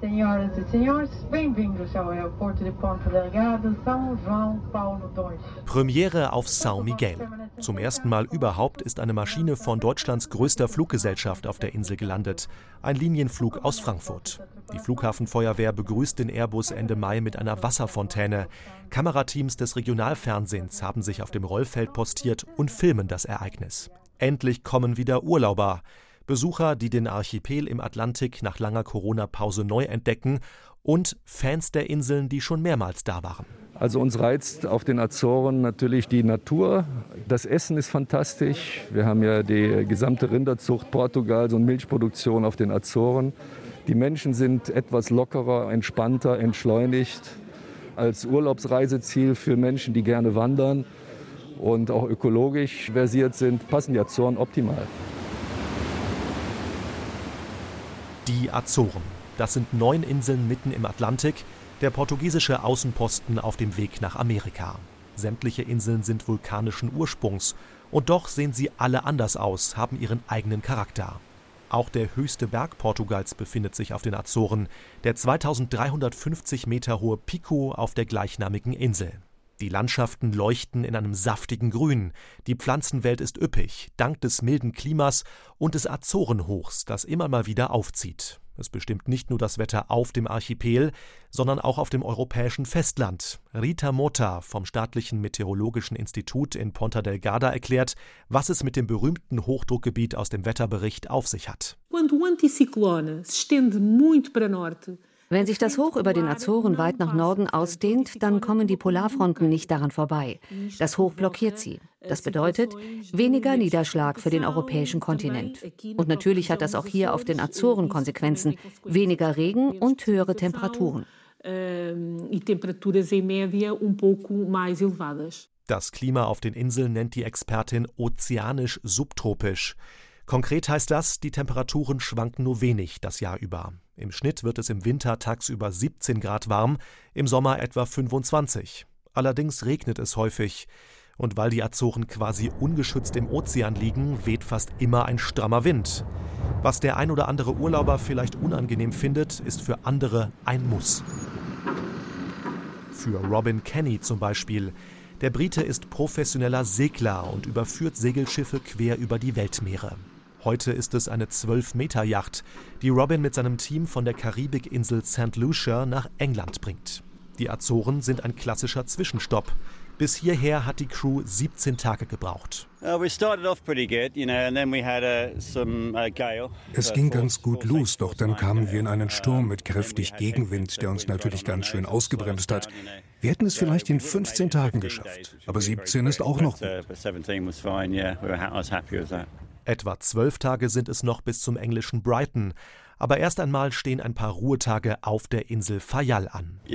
Senhoras e senhores, bem-vindos ao aeroporto de Ponta Delgada, São João Paulo II. Premiere auf São Miguel. Zum ersten Mal überhaupt ist eine Maschine von Deutschlands größter Fluggesellschaft auf der Insel gelandet. Ein Linienflug aus Frankfurt. Die Flughafenfeuerwehr begrüßt den Airbus Ende Mai mit einer Wasserfontäne. Kamerateams des Regionalfernsehens haben sich auf dem Rollfeld postiert und filmen das Ereignis. Endlich kommen wieder Urlauber. Besucher, die den Archipel im Atlantik nach langer Corona-Pause neu entdecken und Fans der Inseln, die schon mehrmals da waren. Also uns reizt auf den Azoren natürlich die Natur. Das Essen ist fantastisch. Wir haben ja die gesamte Rinderzucht Portugals und Milchproduktion auf den Azoren. Die Menschen sind etwas lockerer, entspannter, entschleunigt. Als Urlaubsreiseziel für Menschen, die gerne wandern und auch ökologisch versiert sind, passen die Azoren optimal. Die Azoren. Das sind neun Inseln mitten im Atlantik, der portugiesische Außenposten auf dem Weg nach Amerika. Sämtliche Inseln sind vulkanischen Ursprungs, und doch sehen sie alle anders aus, haben ihren eigenen Charakter. Auch der höchste Berg Portugals befindet sich auf den Azoren, der 2350 Meter hohe Pico auf der gleichnamigen Insel. Die Landschaften leuchten in einem saftigen Grün, die Pflanzenwelt ist üppig, dank des milden Klimas und des Azorenhochs, das immer mal wieder aufzieht. Es bestimmt nicht nur das Wetter auf dem Archipel, sondern auch auf dem europäischen Festland. Rita Mota vom Staatlichen Meteorologischen Institut in Ponta Delgada erklärt, was es mit dem berühmten Hochdruckgebiet aus dem Wetterbericht auf sich hat. Quando o anticiclone se estende muito para norte, wenn sich das Hoch über den Azoren weit nach Norden ausdehnt, dann kommen die Polarfronten nicht daran vorbei. Das Hoch blockiert sie. Das bedeutet weniger Niederschlag für den europäischen Kontinent. Und natürlich hat das auch hier auf den Azoren Konsequenzen. Weniger Regen und höhere Temperaturen. Das Klima auf den Inseln nennt die Expertin ozeanisch subtropisch. Konkret heißt das, die Temperaturen schwanken nur wenig das Jahr über. Im Schnitt wird es im Winter tagsüber 17 Grad warm, im Sommer etwa 25. Allerdings regnet es häufig. Und weil die Azoren quasi ungeschützt im Ozean liegen, weht fast immer ein strammer Wind. Was der ein oder andere Urlauber vielleicht unangenehm findet, ist für andere ein Muss. Für Robin Kenny zum Beispiel. Der Brite ist professioneller Segler und überführt Segelschiffe quer über die Weltmeere. Heute ist es eine 12-Meter-Yacht, die Robin mit seinem Team von der Karibikinsel St. Lucia nach England bringt. Die Azoren sind ein klassischer Zwischenstopp. Bis hierher hat die Crew 17 Tage gebraucht. Uh, uh, es ging ganz gut los, doch dann kamen wir in einen Sturm mit kräftig Gegenwind, der uns natürlich ganz schön ausgebremst hat. Wir hätten es vielleicht in 15 Tagen geschafft, aber 17 ist auch noch gut. Etwa zwölf Tage sind es noch bis zum englischen Brighton. Aber erst einmal stehen ein paar Ruhetage auf der Insel Fayal an. Die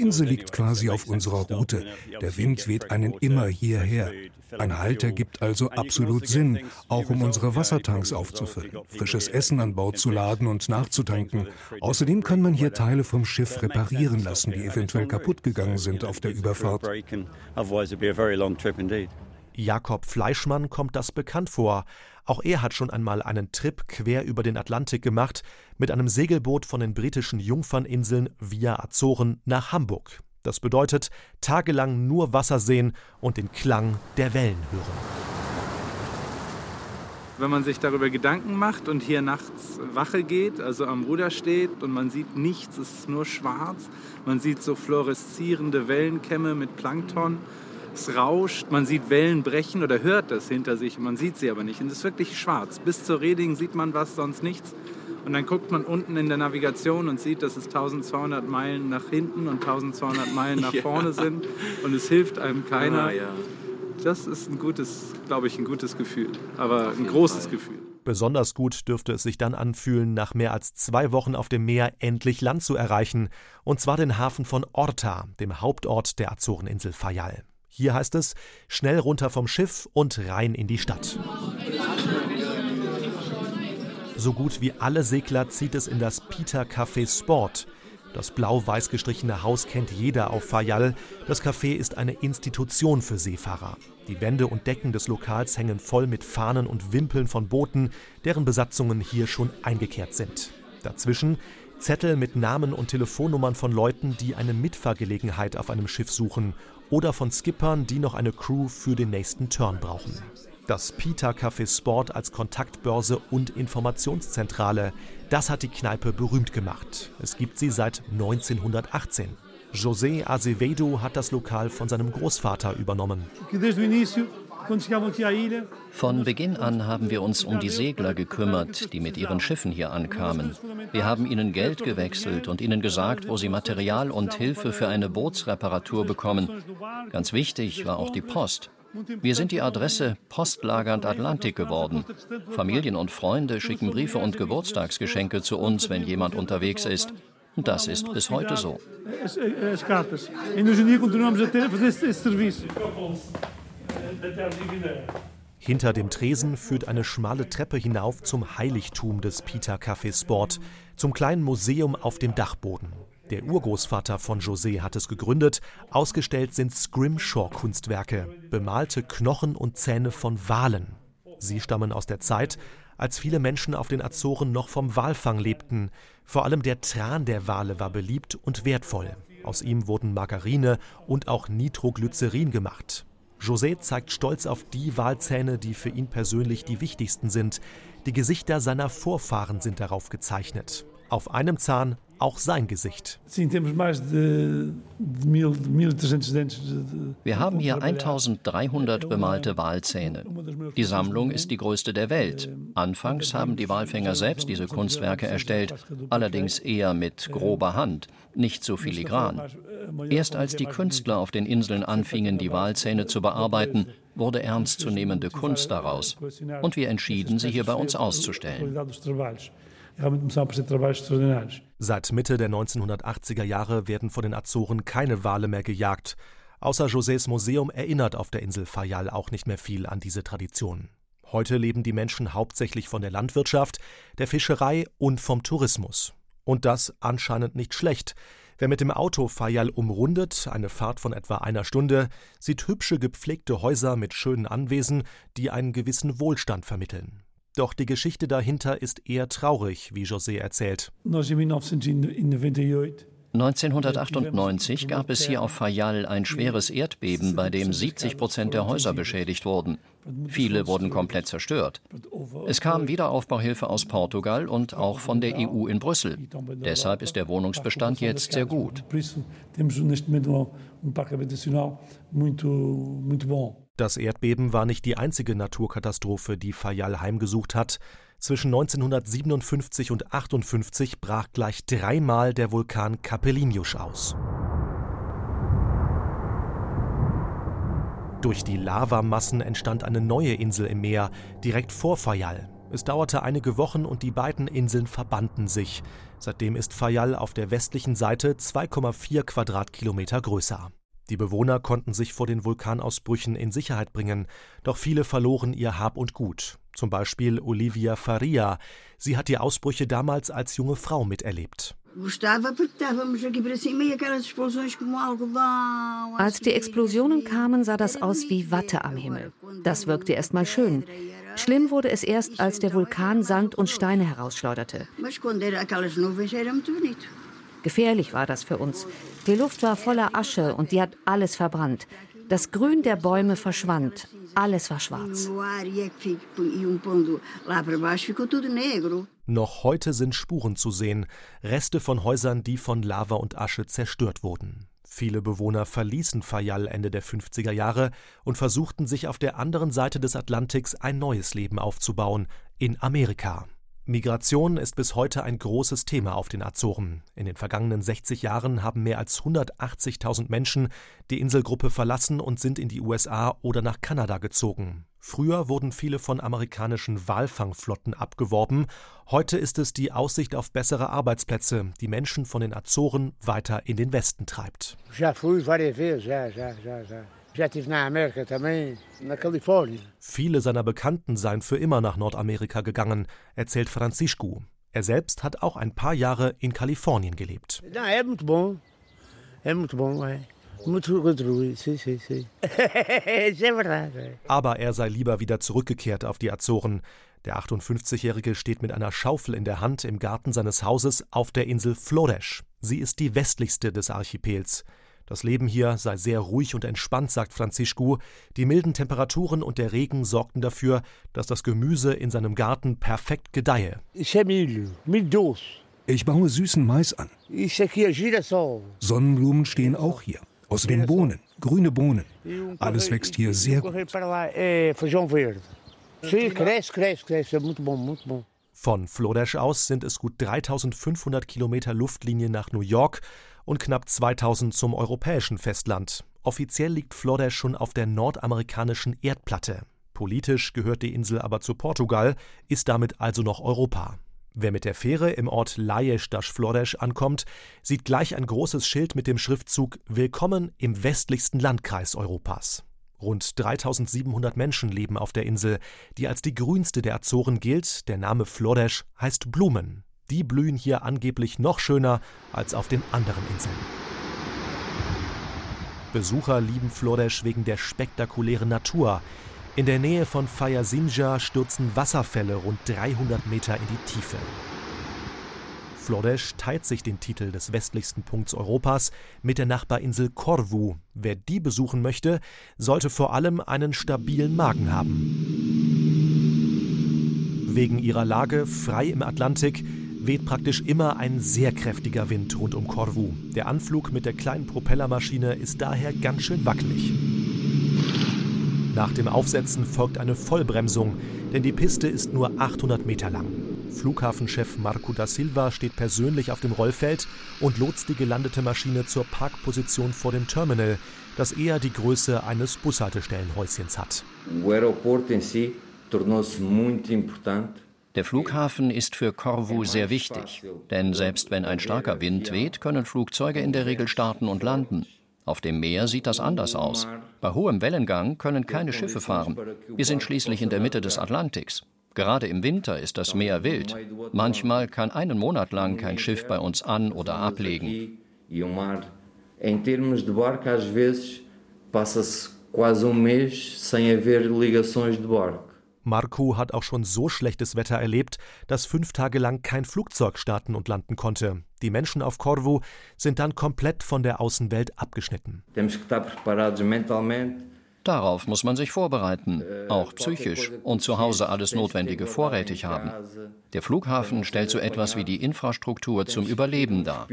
Insel liegt quasi auf unserer Route. Der Wind weht einen immer hierher. Ein Halt ergibt also absolut Sinn, auch um unsere Wassertanks aufzufüllen, frisches Essen an Bord zu laden und nachzutanken. Außerdem kann man hier Teile vom Schiff reparieren lassen, die eventuell kaputt gegangen sind auf der Überfahrt. Jakob Fleischmann kommt das bekannt vor. Auch er hat schon einmal einen Trip quer über den Atlantik gemacht mit einem Segelboot von den britischen Jungferninseln via Azoren nach Hamburg. Das bedeutet tagelang nur Wasser sehen und den Klang der Wellen hören. Wenn man sich darüber Gedanken macht und hier nachts Wache geht, also am Ruder steht und man sieht nichts, es ist nur schwarz, man sieht so fluoreszierende Wellenkämme mit Plankton es rauscht, man sieht Wellen brechen oder hört das hinter sich, man sieht sie aber nicht. Und es ist wirklich schwarz. Bis zur Reding sieht man was, sonst nichts. Und dann guckt man unten in der Navigation und sieht, dass es 1200 Meilen nach hinten und 1200 Meilen nach ja. vorne sind. Und es hilft einem keiner. Ah, ja. Das ist ein gutes, glaube ich, ein gutes Gefühl. Aber ein großes Fall. Gefühl. Besonders gut dürfte es sich dann anfühlen, nach mehr als zwei Wochen auf dem Meer endlich Land zu erreichen. Und zwar den Hafen von Orta, dem Hauptort der Azoreninsel Fayal. Hier heißt es, schnell runter vom Schiff und rein in die Stadt. So gut wie alle Segler zieht es in das Peter Café Sport. Das blau-weiß gestrichene Haus kennt jeder auf Fayal. Das Café ist eine Institution für Seefahrer. Die Wände und Decken des Lokals hängen voll mit Fahnen und Wimpeln von Booten, deren Besatzungen hier schon eingekehrt sind. Dazwischen Zettel mit Namen und Telefonnummern von Leuten, die eine Mitfahrgelegenheit auf einem Schiff suchen oder von Skippern, die noch eine Crew für den nächsten Turn brauchen. Das Pita Café Sport als Kontaktbörse und Informationszentrale, das hat die Kneipe berühmt gemacht. Es gibt sie seit 1918. José Azevedo hat das Lokal von seinem Großvater übernommen. Von Beginn an haben wir uns um die Segler gekümmert, die mit ihren Schiffen hier ankamen. Wir haben ihnen Geld gewechselt und ihnen gesagt, wo sie Material und Hilfe für eine Bootsreparatur bekommen. Ganz wichtig war auch die Post. Wir sind die Adresse Postlagernd Atlantik geworden. Familien und Freunde schicken Briefe und Geburtstagsgeschenke zu uns, wenn jemand unterwegs ist. Und das ist bis heute so. Hinter dem Tresen führt eine schmale Treppe hinauf zum Heiligtum des Peter Café Sport, zum kleinen Museum auf dem Dachboden. Der Urgroßvater von José hat es gegründet. Ausgestellt sind Scrimshaw-Kunstwerke, bemalte Knochen und Zähne von Walen. Sie stammen aus der Zeit, als viele Menschen auf den Azoren noch vom Walfang lebten. Vor allem der Tran der Wale war beliebt und wertvoll. Aus ihm wurden Margarine und auch Nitroglycerin gemacht. José zeigt stolz auf die Walzähne, die für ihn persönlich die wichtigsten sind. Die Gesichter seiner Vorfahren sind darauf gezeichnet. Auf einem Zahn auch sein Gesicht. Wir haben hier 1300 bemalte Walzähne. Die Sammlung ist die größte der Welt. Anfangs haben die Walfänger selbst diese Kunstwerke erstellt, allerdings eher mit grober Hand, nicht so filigran. Erst als die Künstler auf den Inseln anfingen, die Walzähne zu bearbeiten, wurde ernstzunehmende Kunst daraus. Und wir entschieden, sie hier bei uns auszustellen. Seit Mitte der 1980er Jahre werden vor den Azoren keine Wale mehr gejagt. Außer Josés Museum erinnert auf der Insel Fayal auch nicht mehr viel an diese Tradition. Heute leben die Menschen hauptsächlich von der Landwirtschaft, der Fischerei und vom Tourismus. Und das anscheinend nicht schlecht. Wer mit dem Auto Fayal umrundet, eine Fahrt von etwa einer Stunde, sieht hübsche gepflegte Häuser mit schönen Anwesen, die einen gewissen Wohlstand vermitteln. Doch die Geschichte dahinter ist eher traurig, wie José erzählt. 1998 gab es hier auf Fayal ein schweres Erdbeben, bei dem 70 Prozent der Häuser beschädigt wurden. Viele wurden komplett zerstört. Es kam Wiederaufbauhilfe aus Portugal und auch von der EU in Brüssel. Deshalb ist der Wohnungsbestand jetzt sehr gut. Das Erdbeben war nicht die einzige Naturkatastrophe, die Fayal heimgesucht hat. Zwischen 1957 und 58 brach gleich dreimal der Vulkan Capeliños aus. Durch die Lavamassen entstand eine neue Insel im Meer, direkt vor Fayal. Es dauerte einige Wochen und die beiden Inseln verbanden sich. Seitdem ist Fayal auf der westlichen Seite 2,4 Quadratkilometer größer. Die Bewohner konnten sich vor den Vulkanausbrüchen in Sicherheit bringen, doch viele verloren ihr Hab und Gut. Zum Beispiel Olivia Faria. Sie hat die Ausbrüche damals als junge Frau miterlebt. Als die Explosionen kamen, sah das aus wie Watte am Himmel. Das wirkte erst mal schön. Schlimm wurde es erst, als der Vulkan Sand und Steine herausschleuderte. Gefährlich war das für uns. Die Luft war voller Asche und die hat alles verbrannt. Das Grün der Bäume verschwand. Alles war schwarz. Noch heute sind Spuren zu sehen, Reste von Häusern, die von Lava und Asche zerstört wurden. Viele Bewohner verließen Fayal Ende der 50er Jahre und versuchten sich auf der anderen Seite des Atlantiks ein neues Leben aufzubauen, in Amerika. Migration ist bis heute ein großes Thema auf den Azoren. In den vergangenen 60 Jahren haben mehr als 180.000 Menschen die Inselgruppe verlassen und sind in die USA oder nach Kanada gezogen. Früher wurden viele von amerikanischen Walfangflotten abgeworben. Heute ist es die Aussicht auf bessere Arbeitsplätze, die Menschen von den Azoren weiter in den Westen treibt. Viele seiner Bekannten seien für immer nach Nordamerika gegangen, erzählt Francisco. Er selbst hat auch ein paar Jahre in Kalifornien gelebt. Aber er sei lieber wieder zurückgekehrt auf die Azoren. Der 58-Jährige steht mit einer Schaufel in der Hand im Garten seines Hauses auf der Insel Flores. Sie ist die westlichste des Archipels. Das Leben hier sei sehr ruhig und entspannt, sagt Francisco. Die milden Temperaturen und der Regen sorgten dafür, dass das Gemüse in seinem Garten perfekt gedeihe. Ich baue süßen Mais an. Sonnenblumen stehen auch hier. Außerdem Bohnen, grüne Bohnen. Alles wächst hier sehr gut. Von Flodesch aus sind es gut 3500 Kilometer Luftlinie nach New York und knapp 2000 zum europäischen Festland. Offiziell liegt Flodesch schon auf der nordamerikanischen Erdplatte. Politisch gehört die Insel aber zu Portugal, ist damit also noch Europa. Wer mit der Fähre im Ort Laies das Flores ankommt, sieht gleich ein großes Schild mit dem Schriftzug Willkommen im westlichsten Landkreis Europas. Rund 3700 Menschen leben auf der Insel, die als die grünste der Azoren gilt. Der Name Flores heißt Blumen. Die blühen hier angeblich noch schöner als auf den anderen Inseln. Besucher lieben Flores wegen der spektakulären Natur. In der Nähe von Fayasinja stürzen Wasserfälle rund 300 Meter in die Tiefe. Floresch teilt sich den Titel des westlichsten Punkts Europas mit der Nachbarinsel Corvu. Wer die besuchen möchte, sollte vor allem einen stabilen Magen haben. Wegen ihrer Lage frei im Atlantik weht praktisch immer ein sehr kräftiger Wind rund um Corvu. Der Anflug mit der kleinen Propellermaschine ist daher ganz schön wackelig. Nach dem Aufsetzen folgt eine Vollbremsung, denn die Piste ist nur 800 Meter lang. Flughafenchef Marco da Silva steht persönlich auf dem Rollfeld und lotst die gelandete Maschine zur Parkposition vor dem Terminal, das eher die Größe eines Bushaltestellenhäuschens hat. Der Flughafen ist für Corvu sehr wichtig, denn selbst wenn ein starker Wind weht, können Flugzeuge in der Regel starten und landen. Auf dem Meer sieht das anders aus. Bei hohem Wellengang können keine Schiffe fahren. Wir sind schließlich in der Mitte des Atlantiks. Gerade im Winter ist das Meer wild. Manchmal kann einen Monat lang kein Schiff bei uns an- oder ablegen. Em termos de barco, às vezes passa-se quase um mês sem haver ligações de barco. Marco hat auch schon so schlechtes Wetter erlebt, dass fünf Tage lang kein Flugzeug starten und landen konnte. Die Menschen auf Corvu sind dann komplett von der Außenwelt abgeschnitten. Darauf muss man sich vorbereiten, auch psychisch und zu Hause alles Notwendige vorrätig haben. Der Flughafen stellt so etwas wie die Infrastruktur zum Überleben dar.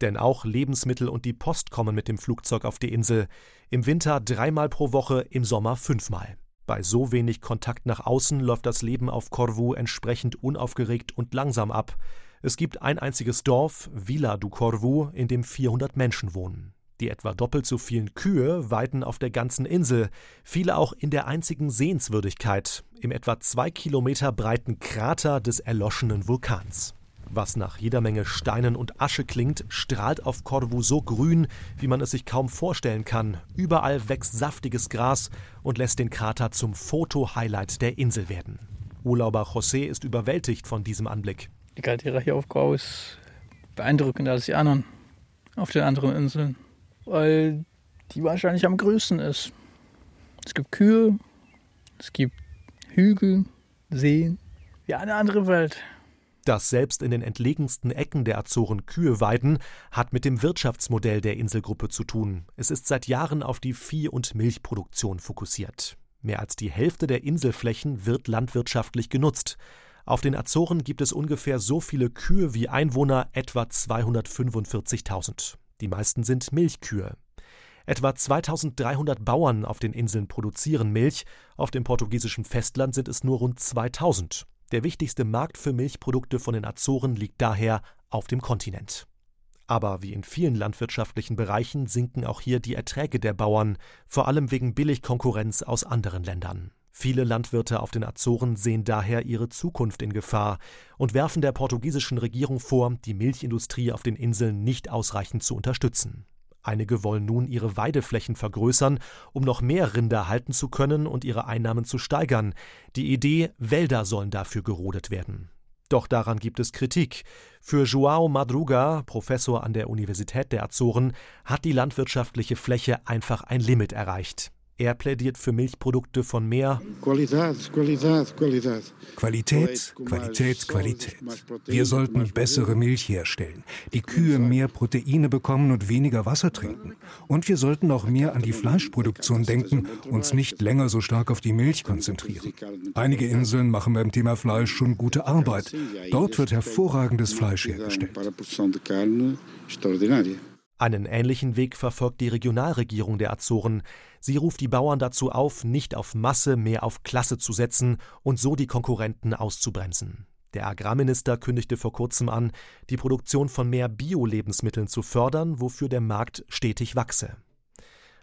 Denn auch Lebensmittel und die Post kommen mit dem Flugzeug auf die Insel. Im Winter dreimal pro Woche, im Sommer fünfmal. Bei so wenig Kontakt nach außen läuft das Leben auf Corvu entsprechend unaufgeregt und langsam ab. Es gibt ein einziges Dorf, Villa du Corvu, in dem 400 Menschen wohnen. Die etwa doppelt so vielen Kühe weiden auf der ganzen Insel, viele auch in der einzigen Sehenswürdigkeit, im etwa zwei Kilometer breiten Krater des erloschenen Vulkans. Was nach jeder Menge Steinen und Asche klingt, strahlt auf Corvu so grün, wie man es sich kaum vorstellen kann. Überall wächst saftiges Gras und lässt den Krater zum Foto-Highlight der Insel werden. Urlauber José ist überwältigt von diesem Anblick. Die Caldera hier auf Grau ist beeindruckender als die anderen auf den anderen Inseln weil die wahrscheinlich am größten ist. Es gibt Kühe, es gibt Hügel, Seen, wie eine andere Welt. Dass selbst in den entlegensten Ecken der Azoren Kühe weiden, hat mit dem Wirtschaftsmodell der Inselgruppe zu tun. Es ist seit Jahren auf die Vieh- und Milchproduktion fokussiert. Mehr als die Hälfte der Inselflächen wird landwirtschaftlich genutzt. Auf den Azoren gibt es ungefähr so viele Kühe wie Einwohner, etwa 245.000. Die meisten sind Milchkühe. Etwa 2300 Bauern auf den Inseln produzieren Milch, auf dem portugiesischen Festland sind es nur rund 2000. Der wichtigste Markt für Milchprodukte von den Azoren liegt daher auf dem Kontinent. Aber wie in vielen landwirtschaftlichen Bereichen sinken auch hier die Erträge der Bauern, vor allem wegen Billigkonkurrenz aus anderen Ländern. Viele Landwirte auf den Azoren sehen daher ihre Zukunft in Gefahr und werfen der portugiesischen Regierung vor, die Milchindustrie auf den Inseln nicht ausreichend zu unterstützen. Einige wollen nun ihre Weideflächen vergrößern, um noch mehr Rinder halten zu können und ihre Einnahmen zu steigern. Die Idee, Wälder sollen dafür gerodet werden. Doch daran gibt es Kritik. Für Joao Madruga, Professor an der Universität der Azoren, hat die landwirtschaftliche Fläche einfach ein Limit erreicht. Er plädiert für Milchprodukte von mehr Qualität, Qualität, Qualität. Qualität, Qualität, Qualität. Wir sollten bessere Milch herstellen, die Kühe mehr Proteine bekommen und weniger Wasser trinken. Und wir sollten auch mehr an die Fleischproduktion denken, uns nicht länger so stark auf die Milch konzentrieren. Einige Inseln machen beim Thema Fleisch schon gute Arbeit. Dort wird hervorragendes Fleisch hergestellt. Einen ähnlichen Weg verfolgt die Regionalregierung der Azoren. Sie ruft die Bauern dazu auf, nicht auf Masse, mehr auf Klasse zu setzen und so die Konkurrenten auszubremsen. Der Agrarminister kündigte vor kurzem an, die Produktion von mehr Bio-Lebensmitteln zu fördern, wofür der Markt stetig wachse.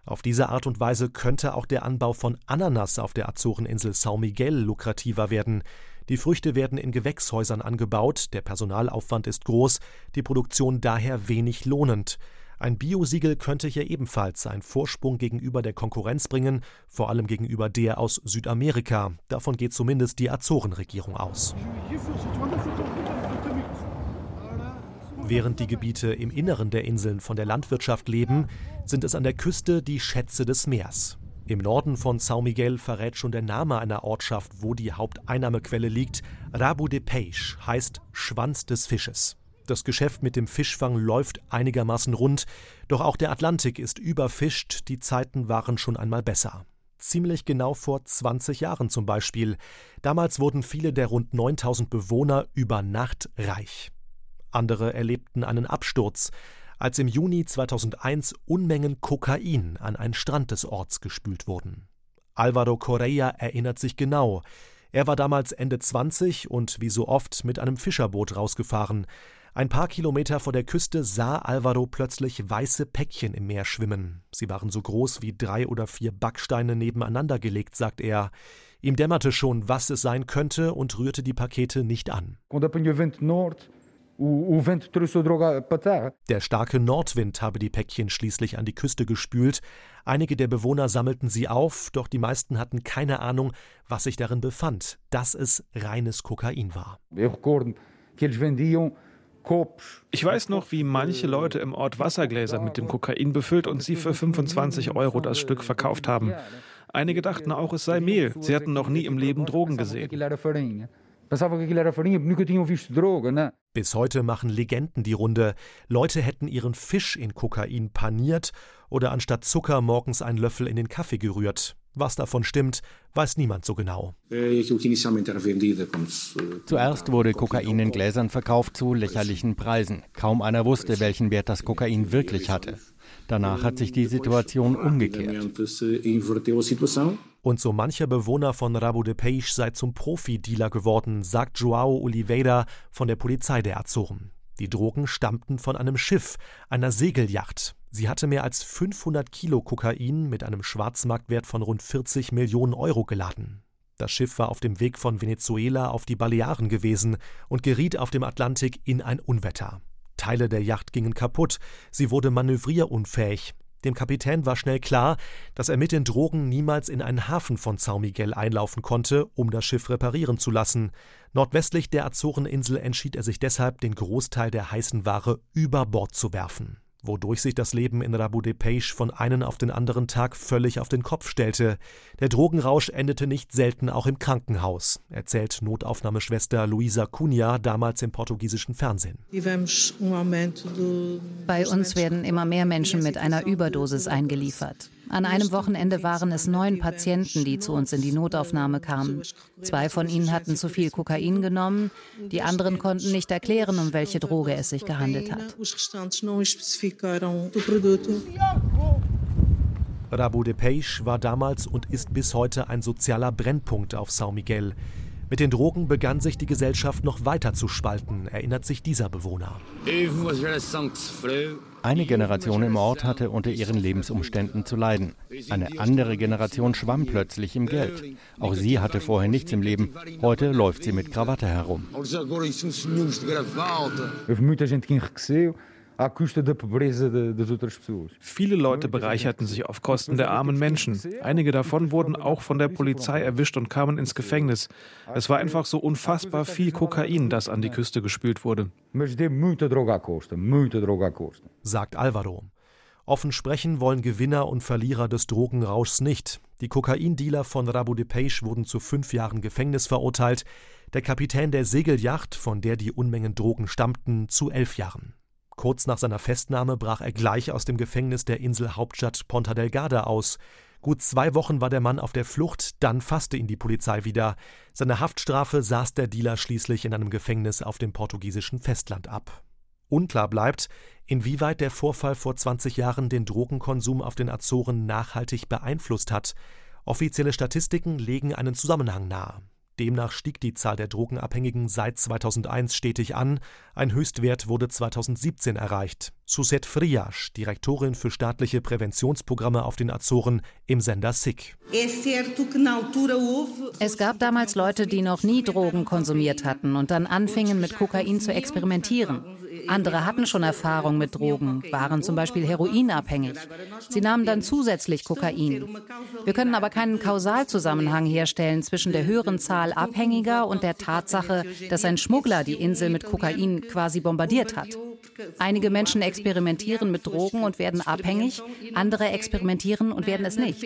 Auf diese Art und Weise könnte auch der Anbau von Ananas auf der Azoreninsel São Miguel lukrativer werden. Die Früchte werden in Gewächshäusern angebaut, der Personalaufwand ist groß, die Produktion daher wenig lohnend. Ein Biosiegel könnte hier ebenfalls einen Vorsprung gegenüber der Konkurrenz bringen, vor allem gegenüber der aus Südamerika. Davon geht zumindest die Azorenregierung aus. Während die Gebiete im Inneren der Inseln von der Landwirtschaft leben, sind es an der Küste die Schätze des Meers. Im Norden von São Miguel verrät schon der Name einer Ortschaft, wo die Haupteinnahmequelle liegt. Rabo de Peixe heißt Schwanz des Fisches. Das Geschäft mit dem Fischfang läuft einigermaßen rund, doch auch der Atlantik ist überfischt, die Zeiten waren schon einmal besser. Ziemlich genau vor 20 Jahren zum Beispiel. Damals wurden viele der rund 9000 Bewohner über Nacht reich. Andere erlebten einen Absturz, als im Juni 2001 Unmengen Kokain an einen Strand des Orts gespült wurden. Alvaro Correa erinnert sich genau. Er war damals Ende 20 und wie so oft mit einem Fischerboot rausgefahren. Ein paar Kilometer vor der Küste sah Alvaro plötzlich weiße Päckchen im Meer schwimmen. Sie waren so groß wie drei oder vier Backsteine nebeneinander gelegt, sagt er. Ihm dämmerte schon, was es sein könnte und rührte die Pakete nicht an. Der starke Nordwind habe die Päckchen schließlich an die Küste gespült. Einige der Bewohner sammelten sie auf, doch die meisten hatten keine Ahnung, was sich darin befand, dass es reines Kokain war. Ich weiß noch, wie manche Leute im Ort Wassergläser mit dem Kokain befüllt und sie für 25 Euro das Stück verkauft haben. Einige dachten auch, es sei Mehl. Sie hatten noch nie im Leben Drogen gesehen. Bis heute machen Legenden die Runde. Leute hätten ihren Fisch in Kokain paniert oder anstatt Zucker morgens einen Löffel in den Kaffee gerührt. Was davon stimmt, weiß niemand so genau. Zuerst wurde Kokain in Gläsern verkauft zu lächerlichen Preisen. Kaum einer wusste, welchen Wert das Kokain wirklich hatte. Danach hat sich die Situation umgekehrt. Und so mancher Bewohner von Rabo de Peixe sei zum Profi-Dealer geworden, sagt Joao Oliveira von der Polizei der Azoren. Die Drogen stammten von einem Schiff, einer Segelyacht. Sie hatte mehr als 500 Kilo Kokain mit einem Schwarzmarktwert von rund 40 Millionen Euro geladen. Das Schiff war auf dem Weg von Venezuela auf die Balearen gewesen und geriet auf dem Atlantik in ein Unwetter. Teile der Yacht gingen kaputt, sie wurde manövrierunfähig. Dem Kapitän war schnell klar, dass er mit den Drogen niemals in einen Hafen von São Miguel einlaufen konnte, um das Schiff reparieren zu lassen. Nordwestlich der Azoreninsel entschied er sich deshalb, den Großteil der heißen Ware über Bord zu werfen wodurch sich das Leben in Rabu de Peixe von einem auf den anderen Tag völlig auf den Kopf stellte. Der Drogenrausch endete nicht selten auch im Krankenhaus, erzählt Notaufnahmeschwester Luisa Cunha damals im portugiesischen Fernsehen. Bei uns werden immer mehr Menschen mit einer Überdosis eingeliefert. An einem Wochenende waren es neun Patienten, die zu uns in die Notaufnahme kamen. Zwei von ihnen hatten zu viel Kokain genommen, die anderen konnten nicht erklären, um welche Droge es sich gehandelt hat. Rabo de Peixe war damals und ist bis heute ein sozialer Brennpunkt auf São Miguel. Mit den Drogen begann sich die Gesellschaft noch weiter zu spalten, erinnert sich dieser Bewohner. Eine Generation im Ort hatte unter ihren Lebensumständen zu leiden. Eine andere Generation schwamm plötzlich im Geld. Auch sie hatte vorher nichts im Leben. Heute läuft sie mit Krawatte herum. Viele Leute bereicherten sich auf Kosten der armen Menschen. Einige davon wurden auch von der Polizei erwischt und kamen ins Gefängnis. Es war einfach so unfassbar viel Kokain, das an die Küste gespült wurde. Sagt Alvaro. Offen sprechen wollen Gewinner und Verlierer des Drogenrauschs nicht. Die Kokaindealer von Rabo de Peixe wurden zu fünf Jahren Gefängnis verurteilt, der Kapitän der Segelyacht, von der die Unmengen Drogen stammten, zu elf Jahren. Kurz nach seiner Festnahme brach er gleich aus dem Gefängnis der Inselhauptstadt Ponta Delgada aus. Gut zwei Wochen war der Mann auf der Flucht, dann fasste ihn die Polizei wieder. Seine Haftstrafe saß der Dealer schließlich in einem Gefängnis auf dem portugiesischen Festland ab. Unklar bleibt, inwieweit der Vorfall vor 20 Jahren den Drogenkonsum auf den Azoren nachhaltig beeinflusst hat. Offizielle Statistiken legen einen Zusammenhang nahe. Demnach stieg die Zahl der Drogenabhängigen seit 2001 stetig an. Ein Höchstwert wurde 2017 erreicht. Suzette Frias, Direktorin für staatliche Präventionsprogramme auf den Azoren im Sender SICK. Es gab damals Leute, die noch nie Drogen konsumiert hatten und dann anfingen mit Kokain zu experimentieren. Andere hatten schon Erfahrung mit Drogen, waren zum Beispiel heroinabhängig. Sie nahmen dann zusätzlich Kokain. Wir können aber keinen Kausalzusammenhang herstellen zwischen der höheren Zahl Abhängiger und der Tatsache, dass ein Schmuggler die Insel mit Kokain quasi bombardiert hat. Einige Menschen experimentieren mit Drogen und werden abhängig, andere experimentieren und werden es nicht.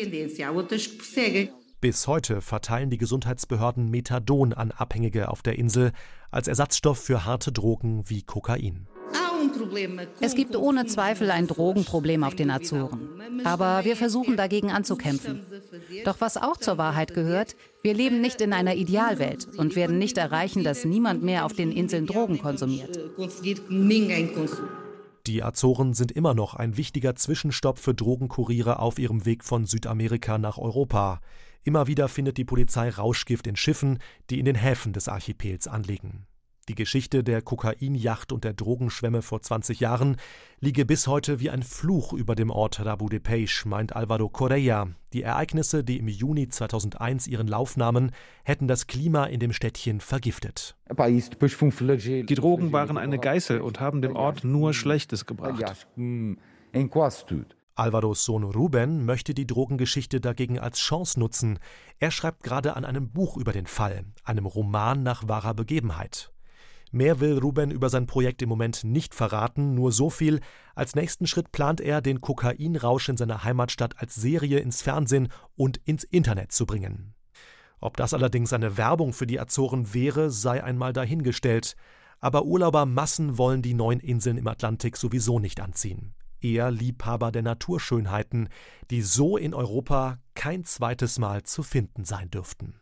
Bis heute verteilen die Gesundheitsbehörden Methadon an Abhängige auf der Insel als Ersatzstoff für harte Drogen wie Kokain. Es gibt ohne Zweifel ein Drogenproblem auf den Azoren. Aber wir versuchen dagegen anzukämpfen. Doch was auch zur Wahrheit gehört, wir leben nicht in einer Idealwelt und werden nicht erreichen, dass niemand mehr auf den Inseln Drogen konsumiert. Die Azoren sind immer noch ein wichtiger Zwischenstopp für Drogenkuriere auf ihrem Weg von Südamerika nach Europa. Immer wieder findet die Polizei Rauschgift in Schiffen, die in den Häfen des Archipels anlegen. Die Geschichte der Kokainjacht und der Drogenschwämme vor 20 Jahren liege bis heute wie ein Fluch über dem Ort Rabu de Peixe, meint Alvaro Correa. Die Ereignisse, die im Juni 2001 ihren Lauf nahmen, hätten das Klima in dem Städtchen vergiftet. Die Drogen waren eine Geißel und haben dem Ort nur Schlechtes gebracht. Alvaros Sohn Ruben möchte die Drogengeschichte dagegen als Chance nutzen. Er schreibt gerade an einem Buch über den Fall, einem Roman nach wahrer Begebenheit. Mehr will Ruben über sein Projekt im Moment nicht verraten, nur so viel. Als nächsten Schritt plant er, den Kokainrausch in seiner Heimatstadt als Serie ins Fernsehen und ins Internet zu bringen. Ob das allerdings eine Werbung für die Azoren wäre, sei einmal dahingestellt. Aber Urlaubermassen wollen die neuen Inseln im Atlantik sowieso nicht anziehen eher Liebhaber der Naturschönheiten, die so in Europa kein zweites Mal zu finden sein dürften.